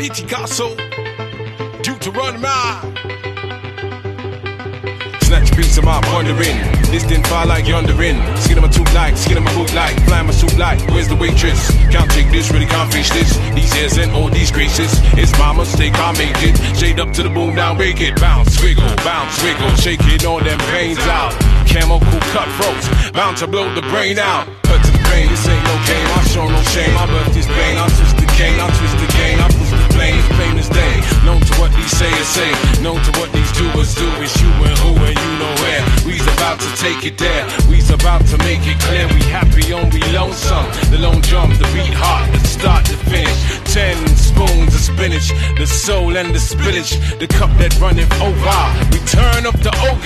La Viticasso, Deuteronomy. Snatch a piece of my pondering. This didn't fall like yondering. Skin of my tooth like, skin of my boot like, fly my suit like. Where's the waitress? Can't take this, really can't face this. These hairs and all these graces. It's my mistake, I made it. Shade up to the boom, now make it. Bounce, wiggle, bounce, wiggle. Shaking all them veins out. Chemical cutthroats, bound to blow the brain out. Cut to the brain, this ain't no game. I show no shame. I birth this pain. I twist the cane, I twist the game. I plane, plain as day. Known to what these sayers say, known to what these doers do. It's you and who and you know where. We's about to take it there. We's about to make it clear. We happy on we lonesome. The lone drum, the beat hot, the start to finish. Ten spoons of spinach, the soul and the spinach, the cup that runneth over. We turn up the oh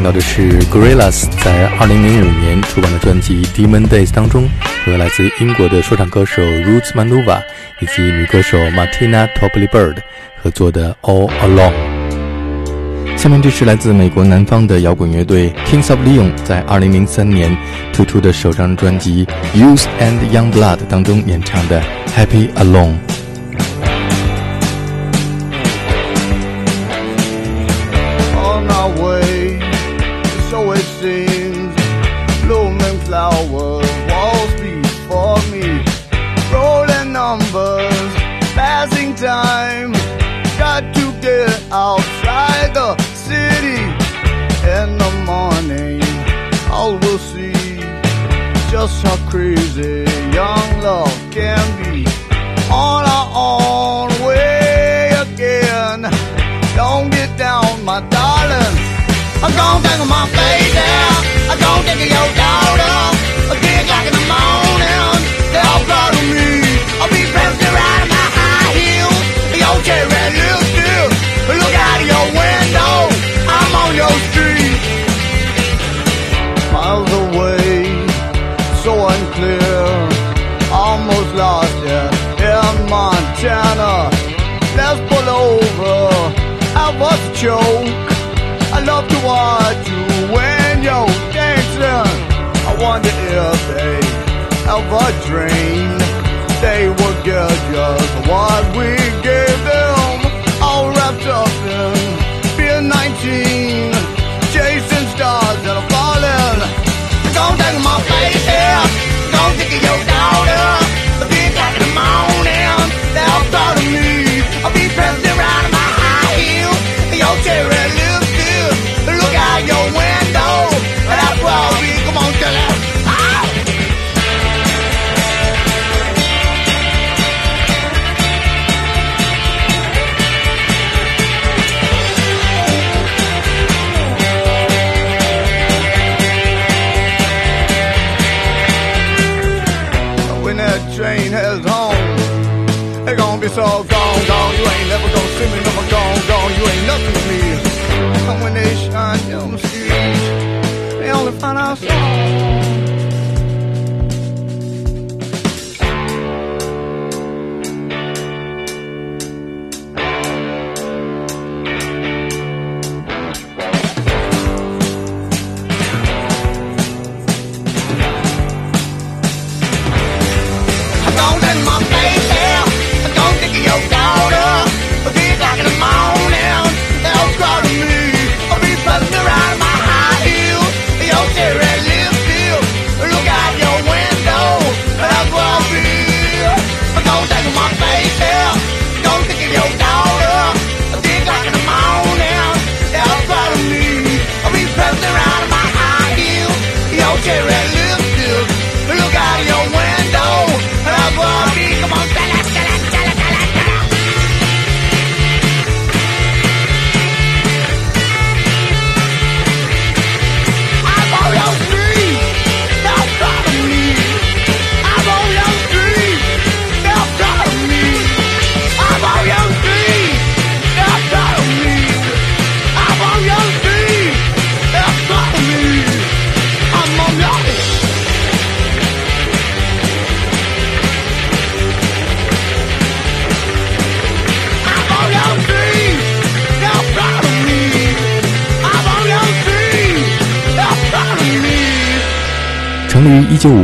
听到的是 Gorillaz 在二零零五年出版的专辑《Demon Days》当中，和来自英国的说唱歌手 Roots Manuva 以及女歌手 Martina Topley Bird 合作的《All Along》。下面这是来自美国南方的摇滚乐队 Kings of Leon 在二零零三年推出的首张专辑《Youth and Young Blood》当中演唱的《Happy Alone》。Just how crazy young love can be. On our own way again. Don't get down, my darling. I'm gonna take my baby. I'm gonna take your joke. I love to watch you when you're dancing. I wonder if they ever dream they were get just one. fish on Elm Street. We only find ourselves.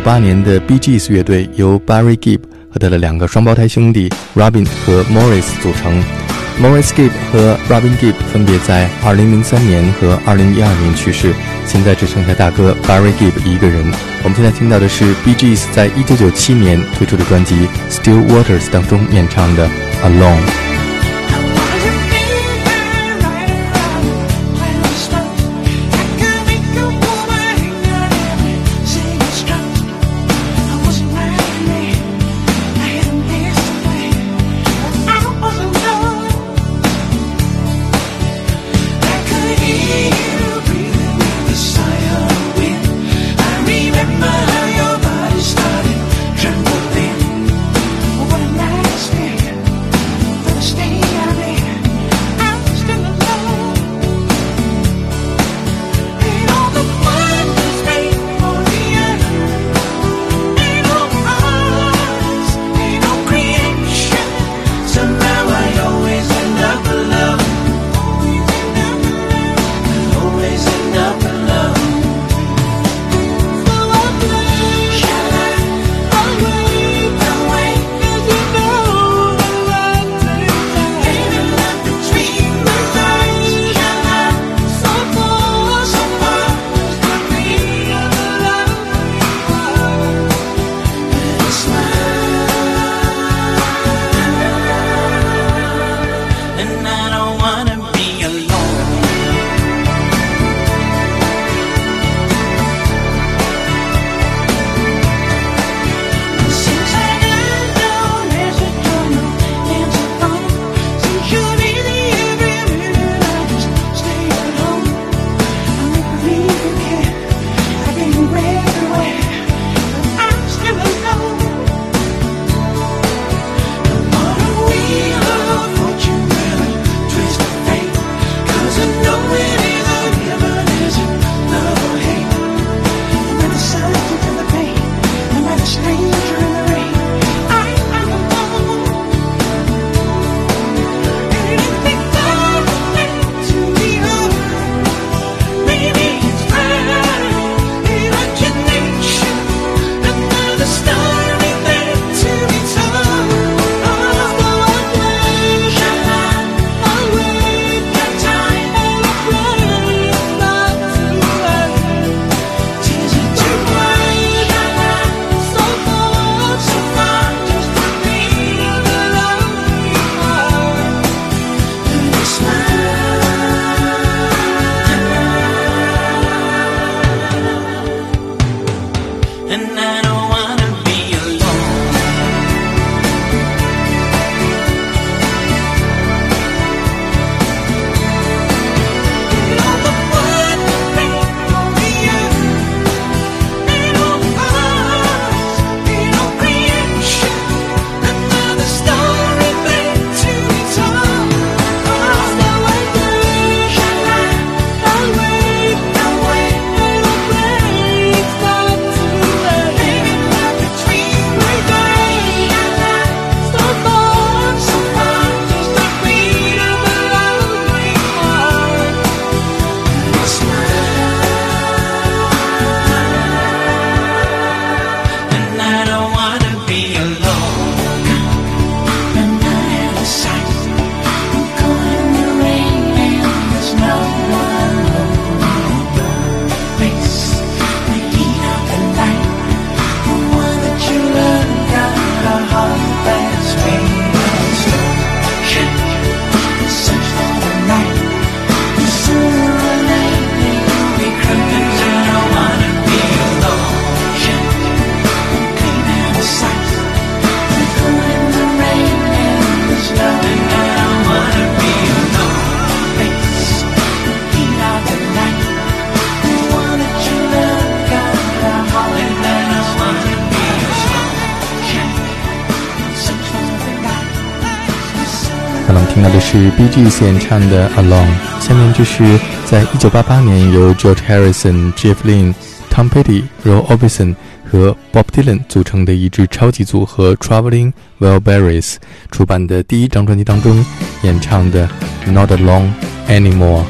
八年的 BGS 乐队由 Barry Gibb 和他的两个双胞胎兄弟 Robin 和 Morris 组成。Morris Gibb 和 Robin Gibb 分别在2003年和2012年去世，现在只剩下大哥 Barry Gibb 一个人。我们现在听到的是 BGS 在1997年推出的专辑《Still Waters》当中演唱的《Alone》。听到的是 B G 演唱的《Alone》，下面就是在1988年由 George Harrison、Jeff Lynne、Tom Petty、Roy Orbison 和 Bob Dylan 组成的一支超级组合 Traveling Will Barrys 出版的第一张专辑当中演唱的《Not Alone Anymore》。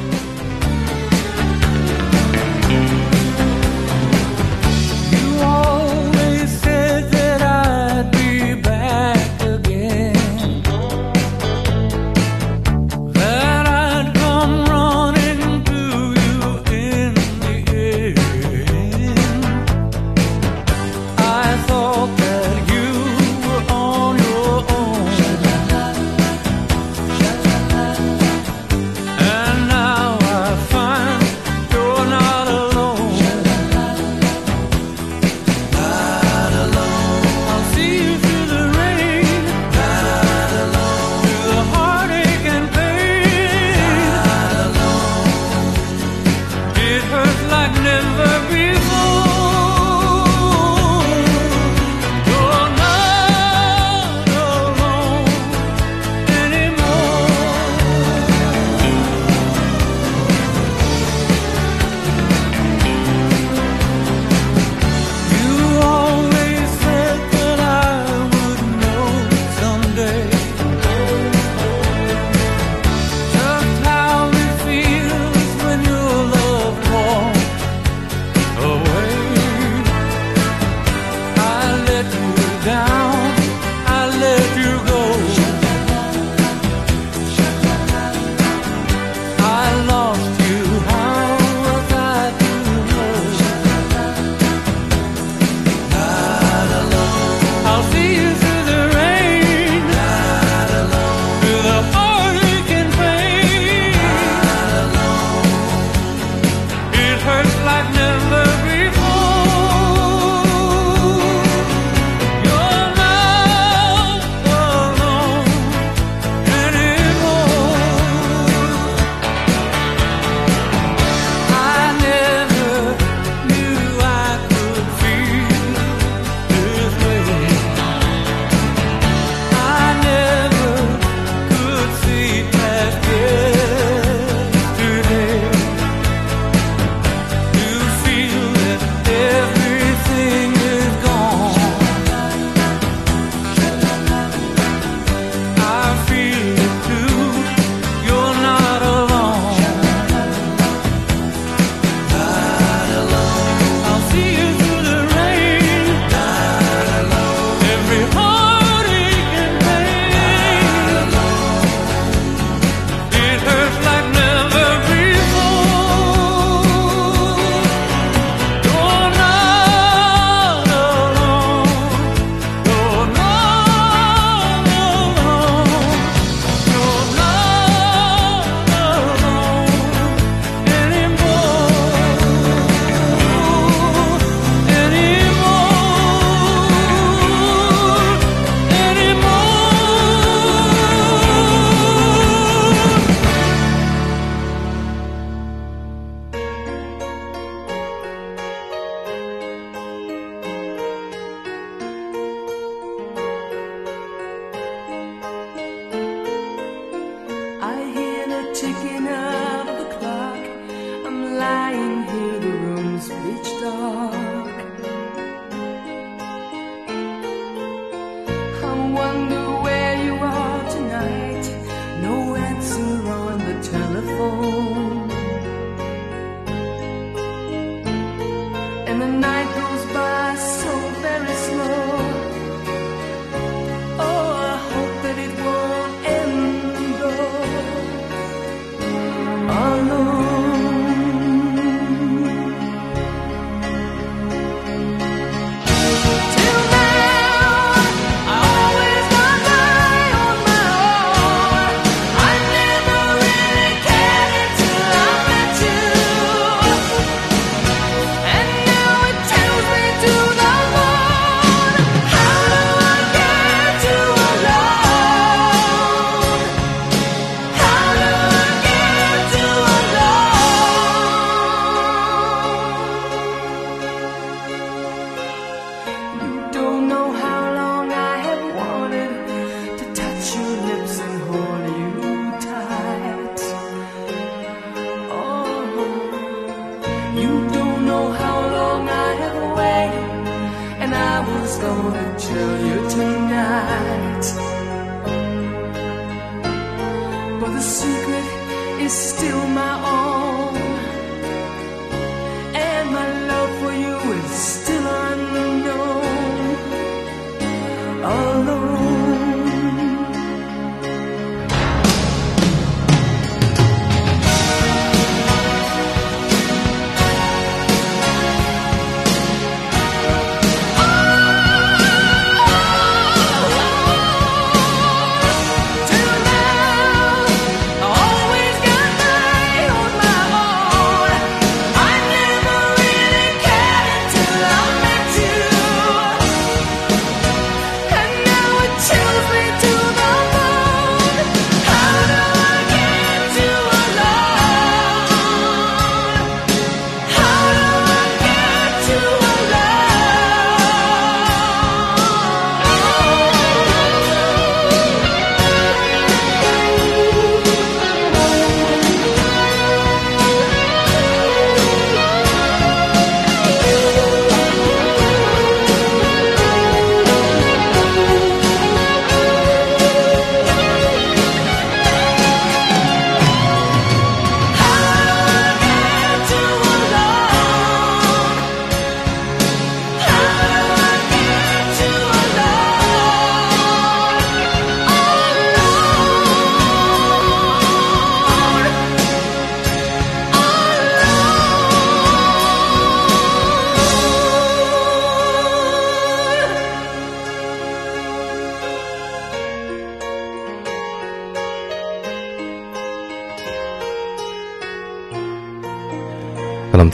You don't know how long I have waited, and I was gonna tell you tonight. But the secret is still my own,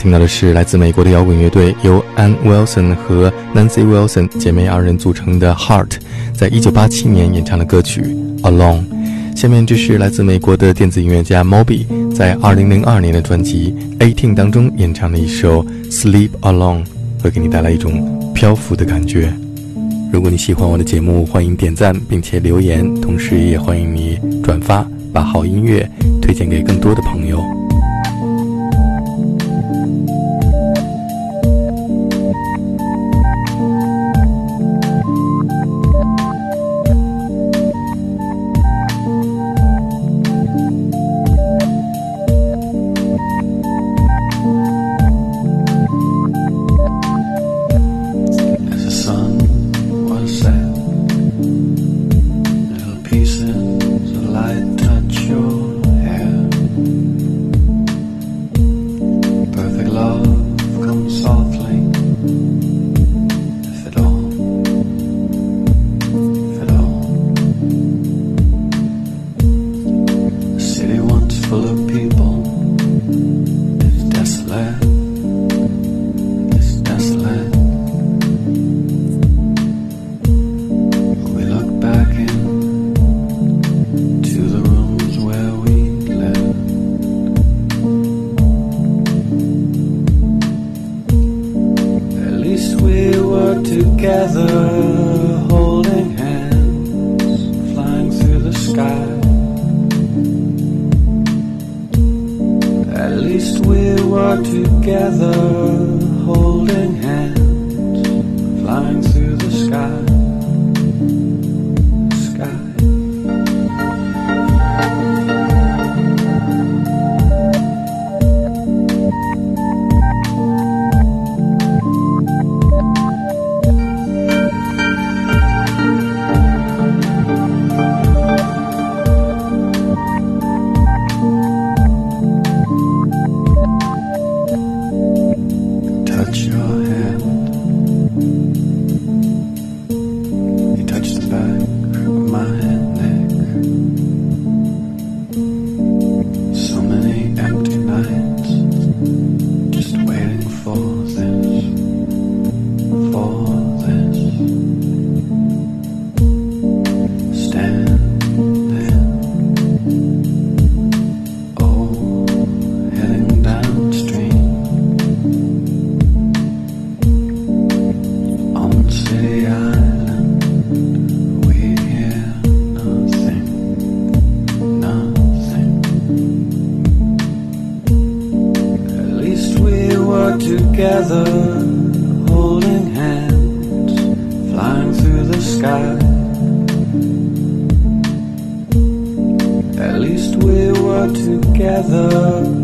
听到的是来自美国的摇滚乐队，由 Ann Wilson 和 Nancy Wilson 姐妹二人组成的 Heart，在一九八七年演唱的歌曲《Alone》。下面这是来自美国的电子音乐家 Moby 在二零零二年的专辑《Eighteen》当中演唱的一首《Sleep Alone》，会给你带来一种漂浮的感觉。如果你喜欢我的节目，欢迎点赞并且留言，同时也欢迎你转发，把好音乐推荐给更多的朋友。Least we were together,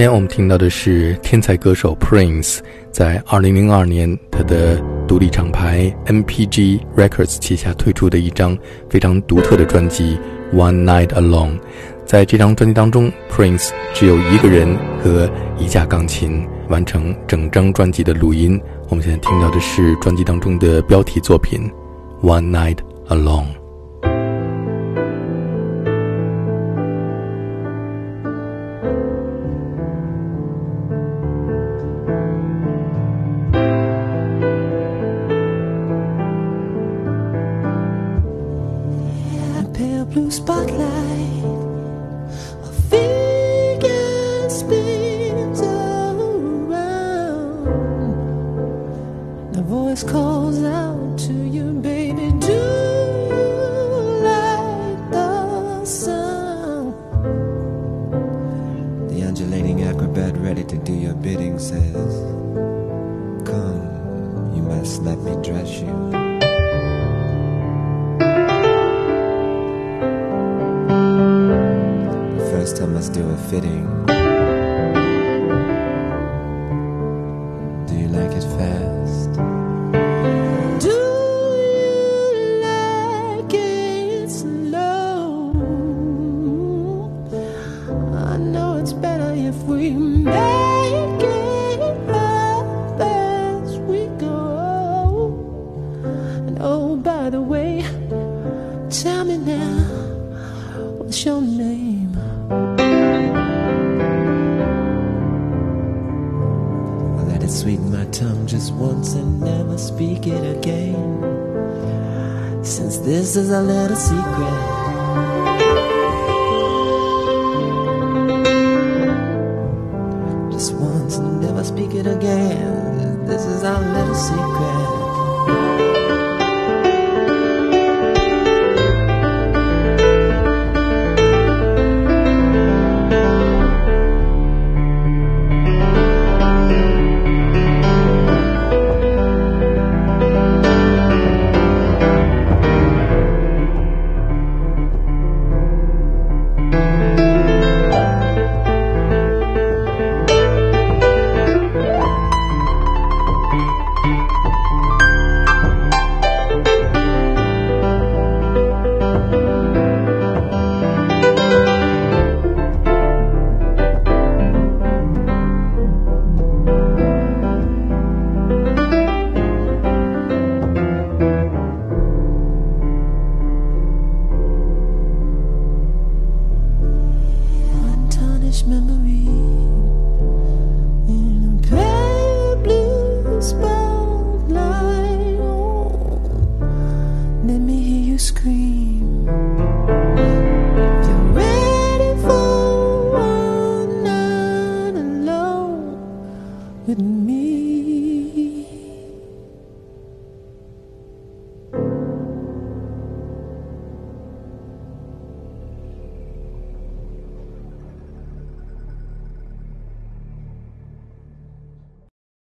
面我们听到的是天才歌手 Prince 在2002年他的独立厂牌 MPG Records 旗下推出的一张非常独特的专辑《One Night Alone》。在这张专辑当中，Prince 只有一个人和一架钢琴完成整张专辑的录音。我们现在听到的是专辑当中的标题作品《One Night Alone》。Bidding says, Come, you must let me dress you. First, I must do a fitting. Once and never speak it again. Since this is a little secret,